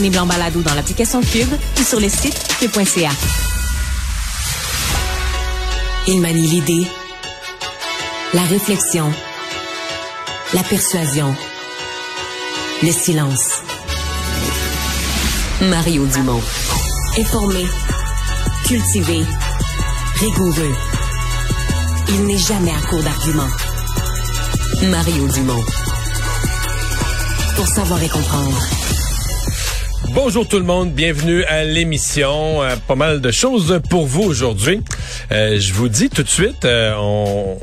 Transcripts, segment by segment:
Disponible en balado dans l'application Cube ou sur le site cube.ca. Il manie l'idée, la réflexion, la persuasion, le silence. Mario Dumont. Informé, cultivé, rigoureux. Il n'est jamais à court d'arguments. Mario Dumont. Pour savoir et comprendre. Bonjour tout le monde, bienvenue à l'émission. Euh, pas mal de choses pour vous aujourd'hui. Euh, je vous dis tout de suite, euh, on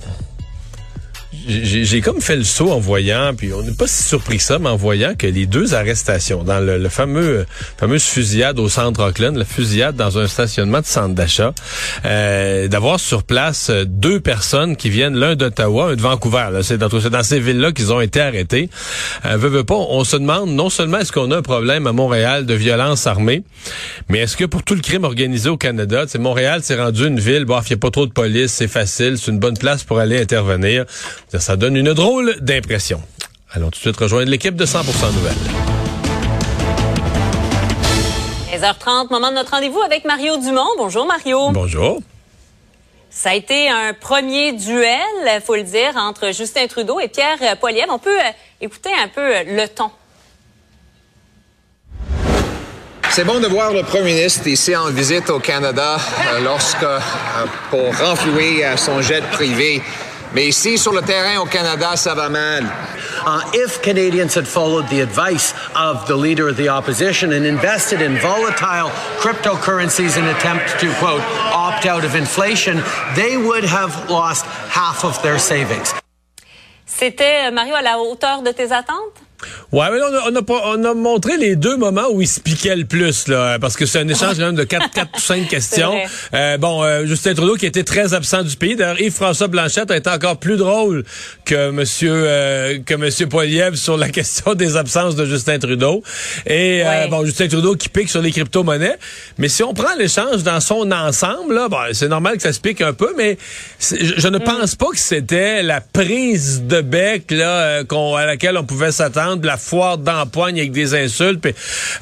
j'ai comme fait le saut en voyant, puis on n'est pas si surpris que ça, mais en voyant que les deux arrestations dans le, fameux fameuse fusillade au centre Auckland, la fusillade dans un stationnement de centre d'achat, euh, d'avoir sur place deux personnes qui viennent, l'un d'Ottawa, un de Vancouver. C'est dans, dans, ces villes-là qu'ils ont été arrêtés. Euh, pas, on se demande non seulement est-ce qu'on a un problème à Montréal de violence armée, mais est-ce que pour tout le crime organisé au Canada, c'est Montréal s'est rendu une ville, bon, il n'y a pas trop de police, c'est facile, c'est une bonne place pour aller intervenir. Ça donne une drôle d'impression. Allons tout de suite rejoindre l'équipe de 100% Nouvelles. 15h30, moment de notre rendez-vous avec Mario Dumont. Bonjour Mario. Bonjour. Ça a été un premier duel, faut le dire, entre Justin Trudeau et Pierre Poilievre. On peut euh, écouter un peu euh, le ton. C'est bon de voir le premier ministre ici en visite au Canada euh, lorsque, pour renflouer son jet privé, Mais ici, sur le terrain au Canada, ça va mal. Uh, if Canadians had followed the advice of the leader of the opposition and invested in volatile cryptocurrencies in attempt to, quote, opt out of inflation, they would have lost half of their savings. C'était, Mario, à la hauteur de tes attentes? Ouais, mais on a, on, a, montré les deux moments où il se piquait le plus, là, parce que c'est un échange quand même de quatre, quatre ou cinq questions. Euh, bon, euh, Justin Trudeau qui était très absent du pays. D'ailleurs, Yves-François Blanchette a été encore plus drôle que Monsieur euh, que Monsieur Poiliev sur la question des absences de Justin Trudeau. Et euh, bon, Justin Trudeau qui pique sur les crypto-monnaies. Mais si on prend l'échange dans son ensemble, là, bon, c'est normal que ça se pique un peu, mais je, ne mm. pense pas que c'était la prise de bec là, qu'on à laquelle on pouvait s'attendre la foire d'empoigne avec des insultes.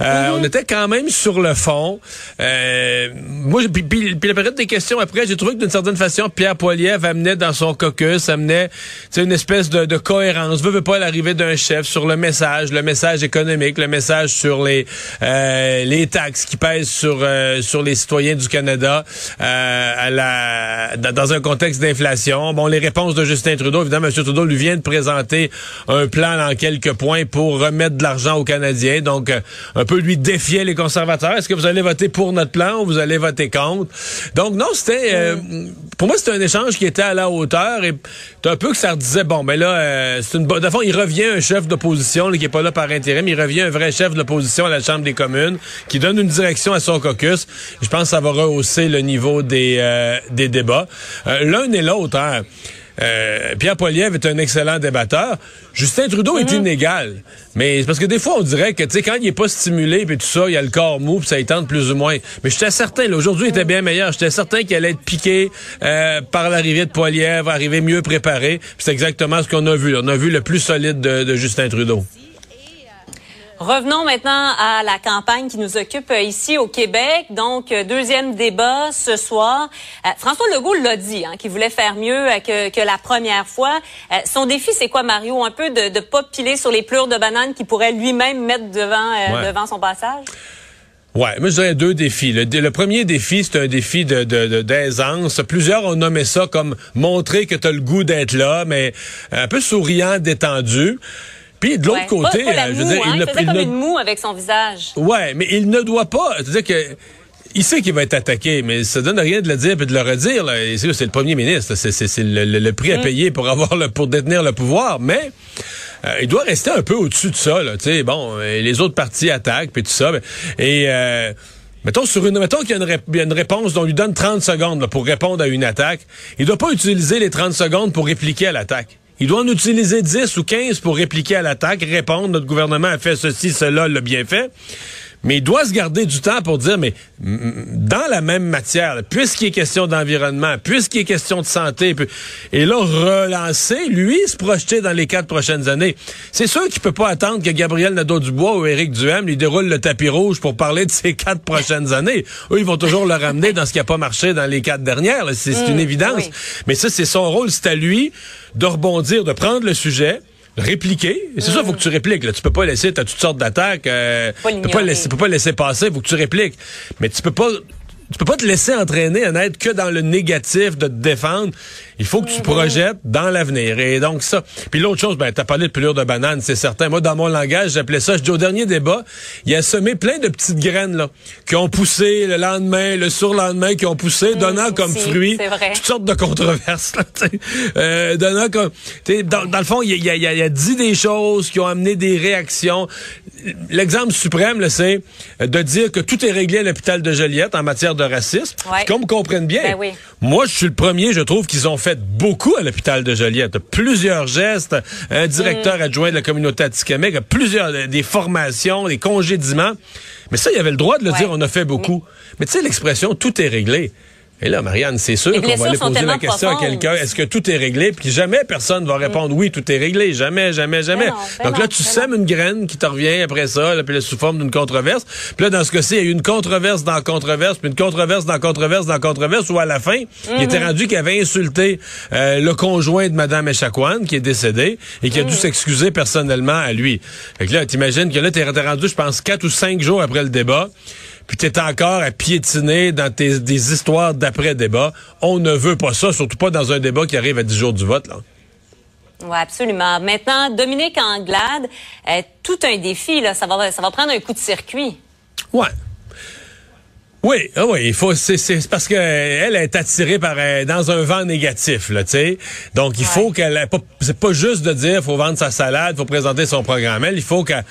Euh, mhm. On était quand même sur le fond. Euh, moi, puis, puis, la période des questions après, j'ai trouvé que d'une certaine façon, Pierre Poilievre amenait dans son caucus, amenait une espèce de, de cohérence. Veut, veut pas l'arrivée d'un chef sur le message, le message économique, le message sur les euh, les taxes qui pèsent sur euh, sur les citoyens du Canada euh, à la dans un contexte d'inflation. Bon, les réponses de Justin Trudeau, évidemment, M. Trudeau lui vient de présenter un plan en quelques points pour remettre de l'argent aux Canadiens. Donc, euh, un peu lui défier les conservateurs. Est-ce que vous allez voter pour notre plan ou vous allez voter contre? Donc, non, c'était... Euh, pour moi, c'était un échange qui était à la hauteur et un peu que ça disait, bon, mais ben là, euh, c'est une... De fond, il revient un chef d'opposition qui est pas là par intérim. Il revient un vrai chef de l'opposition à la Chambre des communes qui donne une direction à son caucus. Je pense que ça va rehausser le niveau des, des débats. L'un et l'autre, hein. Euh, Pierre Poilievre est un excellent débatteur. Justin Trudeau est mhm. inégal. Mais parce que des fois, on dirait que, tu sais, quand il est pas stimulé, puis tout ça, il y a le corps mou, puis ça y tente plus ou moins. Mais j'étais certain, là, aujourd'hui, il était bien meilleur. J'étais certain qu'il allait être piqué euh, par l'arrivée de Poilievre, arriver mieux préparé. C'est exactement ce qu'on a vu. On a vu le plus solide de Justin Trudeau. Revenons maintenant à la campagne qui nous occupe euh, ici au Québec. Donc, euh, deuxième débat ce soir. Euh, François Legault l'a dit, hein, qu'il voulait faire mieux que, que, la première fois. son défi, c'est quoi, Mario? Un peu de ne pas piler sur les pleurs de bananes qu'il pourrait lui-même mettre devant, devant son passage? Ouais, moi je dirais deux défis. Le, premier défi, c'est un défi de d'aisance. Plusieurs ont nommé ça comme montrer que tu as le goût d'être là, mais un peu souriant, détendu. Puis de l'autre côté, euh, je veux dire, il, hein, faisait comme une moue avec son visage. Ouais, mais il ne doit pas. C'est-à-dire que il sait qu'il va être attaqué, mais ça donne rien de le dire et de le redire. C'est le premier ministre. C'est le, prix à mm. payer pour avoir le, pour détenir le pouvoir, mais. Euh, il doit rester un peu au-dessus de ça, là. Tu sais, bon, les autres partis attaquent puis tout ça. Et euh, mettons sur une, mettons qu'il y, a une réponse dont on lui donne 30 secondes pour répondre à une attaque. Il doit pas utiliser les 30 secondes pour répliquer à l'attaque. Il doit en utiliser 10 ou 15 pour répliquer à l'attaque, répondre, notre gouvernement a fait ceci, cela, l'a bien fait. Mais il doit se garder du temps pour dire, mais dans la même matière, puisqu'il est question d'environnement, puisqu'il est question de santé, et là, relancer, lui, se projeter dans les quatre prochaines années. C'est sûr qu'il peut pas attendre que Gabriel Nadeau-Dubois ou Éric Duhem lui déroule le tapis rouge pour parler de ces quatre prochaines années. Eux, ils vont toujours le ramener dans ce qui a pas marché dans les quatre dernières. C'est une mmh, évidence. Mais ça, c'est son rôle. C'est à lui de rebondir, de prendre le sujet, répliquer. C'est ça, il faut que tu répliques. Là. Tu peux pas laisser, tu as toutes sortes d'attaques. Euh, tu peux pas laisser, peux pas laisser passer, faut que tu répliques. Mais tu peux pas tu peux pas te laisser entraîner à n'être que dans le négatif de te défendre. Il faut que tu projettes dans l'avenir. Et donc ça. Puis l'autre chose, ben t'as parlé de pelure de banane, c'est certain. Moi, dans mon langage, j'appelais ça. Je dis au dernier débat, il a semé plein de petites graines là qui ont poussé le lendemain, le surlendemain, qui ont poussé, mmh, donnant comme fruit toutes sortes de controverses. Là, euh, donnant comme, dans, dans le fond, il y a, a, dit des choses qui ont amené des réactions. L'exemple suprême, c'est de dire que tout est réglé à l'hôpital de Joliette en matière de racisme. Qu'on me comprenne bien. Ben oui. Moi, je suis le premier, je trouve qu'ils ont fait beaucoup à l'hôpital de Joliette. Plusieurs gestes, un directeur mm. adjoint de la communauté Atikamek, plusieurs euh, des formations, des congédiements. Mais ça, il avait le droit de le dire, on a fait beaucoup. Mais tu sais, l'expression tout est réglé. Et là, Marianne, c'est sûr qu'on va aller poser la question à quelqu'un. Est-ce que tout est réglé? Puis jamais personne va répondre oui, tout est réglé. Jamais, jamais, jamais. Donc là, tu sèmes une graine qui te revient après ça, là, puis là, sous forme d'une controverse. Puis là, dans ce cas-ci, il y a eu une controverse dans controverse, puis une controverse dans controverse dans controverse, où à la fin, il était mhm. rendu qu'il avait insulté euh, le conjoint de Mme Echaquan, qui est décédé, et qui a dû mhm. s'excuser personnellement à lui. Fait que là, t'imagines que là, t'es rendu, je pense, quatre ou cinq jours après le débat puis tu es encore à piétiner dans tes, des histoires d'après-débat. On ne veut pas ça, surtout pas dans un débat qui arrive à 10 jours du vote. Là. Oui, absolument. Maintenant, Dominique Anglade, est tout un défi. Là. Ça, va, ça va prendre un coup de circuit. Ouais. Oui, ah oui, il faut c'est parce que elle est attirée par euh, dans un vent négatif là, tu sais. Donc il faut qu'elle c'est pas juste de dire faut vendre sa salade, faut présenter son programme. Elle, il faut qu'elle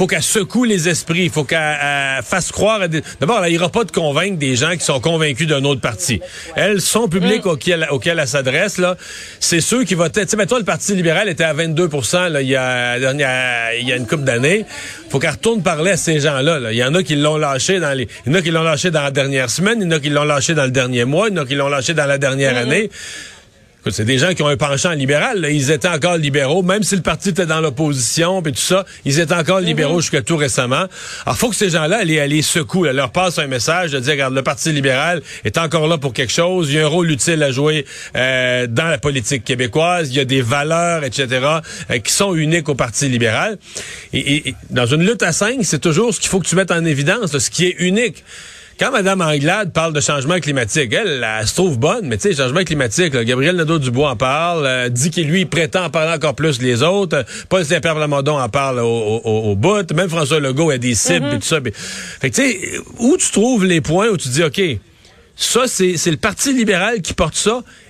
faut qu'elle secoue les esprits, il faut qu'elle fasse croire à des... D'abord, elle n'ira pas de convaincre des gens qui sont convaincus d'un autre parti. Elle, son public mm. auquel, auquel elle s'adresse, là, c'est ceux qui votaient... Tu sais, toi, le Parti libéral était à 22 là, il, y a, il, y a, il y a une couple d'années. faut qu'elle retourne parler à ces gens-là. Là. Il y en a qui l'ont lâché dans les... Il y en a qui l'ont lâché dans la dernière semaine, il y en a qui l'ont lâché dans le dernier mois, il y en a qui l'ont lâché dans la dernière mm-hmm. année. C'est des gens qui ont un penchant libéral. Ils étaient encore libéraux, même si le parti était dans l'opposition et tout ça, ils étaient encore libéraux mhm. jusqu'à tout récemment. Alors, faut que ces gens-là allaient aller secouer, leur passe un message de dire, regarde, le Parti libéral est encore là pour quelque chose. Il y a un rôle utile à jouer euh, dans la politique québécoise. Il y a des valeurs, etc., euh, qui sont uniques au Parti libéral. Et, dans une lutte à cinq, c'est toujours ce qu'il faut que tu mettes en évidence, ce qui est unique. Quand Mme Anglade parle de changement climatique, elle, elle, se trouve bonne, mais tu sais, changement climatique, Gabriel Nadeau-Dubois en parle, euh, dit qu'il lui prétend en parler encore plus les autres. Paul Saint-Pierre Plamondon en parle au, au, bout. Même François Legault a des cibles et mm-hmm. tout ça. Fait que tu sais, où tu trouves les points où tu dis, OK, ça, c'est le Parti libéral qui porte ça, et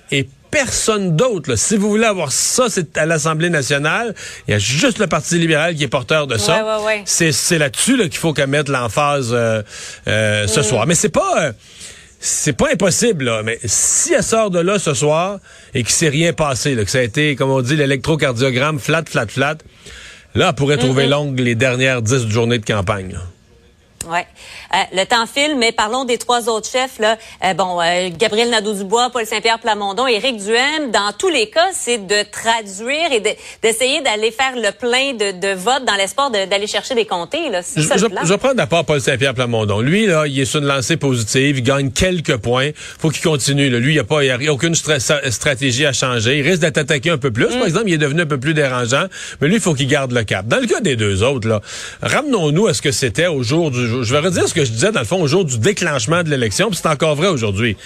personne d'autre. Si vous voulez avoir ça, c'est à l'Assemblée nationale. Il y a juste le Parti libéral qui est porteur de ça. C'est là-dessus qu'il faut qu'elle mette l'emphase euh, euh, ce soir. Mais c'est pas... Euh, c'est pas impossible, là, mais si elle sort de là ce soir et qu'il s'est rien passé, là, que ça a été, comme on dit, l'électrocardiogramme flat, flat, flat, là, elle pourrait trouver longue les dernières dix journées de campagne. Ouais. Euh, le temps file, mais parlons des trois autres chefs. Là. Euh, bon, euh, Gabriel Nadeau-Dubois, Paul Saint-Pierre Plamondon, Éric Duhem. Dans tous les cas, c'est de traduire et d'essayer d'aller faire le plein de, de votes dans l'espoir d'aller chercher des comtés. Là. Je, je, je prends d'abord Paul Saint-Pierre Plamondon. Lui, là, il est sur une lancée positive. Il gagne quelques points. faut qu'il continue. Là. Lui, il n'y a, pas, il a aucune stratégie à changer. Il risque d'être attaqué un peu plus. Par mm. exemple, il est devenu un peu plus dérangeant. Mais lui, il faut qu'il garde le cap. Dans le cas des deux autres, là, ramenons-nous à ce que c'était au jour du je vais redire ce que je disais dans le fond au jour du déclenchement de l'élection, puis c'est encore vrai aujourd'hui.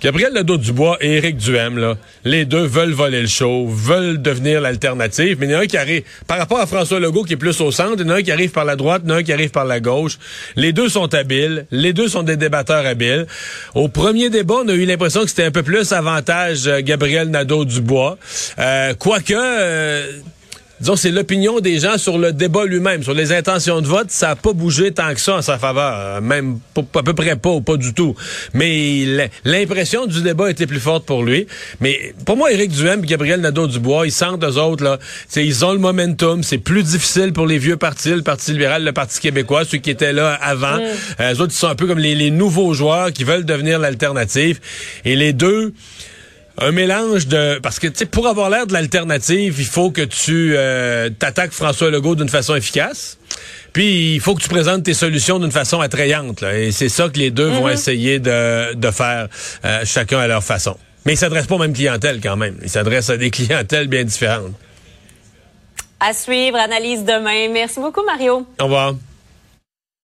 Gabriel Nadeau-Dubois et Éric Duhem, là, les deux veulent voler le show, veulent devenir l'alternative, mais il y en a un qui arrive, par rapport à François Legault qui est plus au centre, il y en a un qui arrive par la droite, il y en a un qui arrive par la gauche. Les deux sont habiles, les deux sont des débatteurs habiles. Au premier débat, on a eu l'impression que c'était un peu plus avantage euh, Gabriel Nadeau-Dubois. Euh, quoique... Euh, disons, c'est l'opinion des gens sur le débat lui-même, sur les intentions de vote. Ça n'a pas bougé tant que ça en sa faveur, euh, même à peu près pas ou pas du tout. Mais l'impression du débat était plus forte pour lui. Mais pour moi, Éric Duhem et Gabriel Nadeau-Dubois, ils sentent eux autres, là, ils ont le momentum. C'est plus difficile pour les vieux partis, le Parti libéral, le Parti québécois, ceux qui étaient là avant. Mm. Euh, eux autres, ils sont un peu comme les, les nouveaux joueurs qui veulent devenir l'alternative. Et les deux un mélange de parce que tu sais pour avoir l'air de l'alternative, il faut que tu euh, t'attaques François Legault d'une façon efficace. Puis il faut que tu présentes tes solutions d'une façon attrayante. et c'est ça que les deux vont mm-hmm. essayer de, de faire euh, chacun à leur façon. Mais ils s'adressent pas aux mêmes clientèles quand même. Ils s'adressent à des clientèles bien différentes. À suivre, analyse demain. Merci beaucoup, Mario. Au revoir.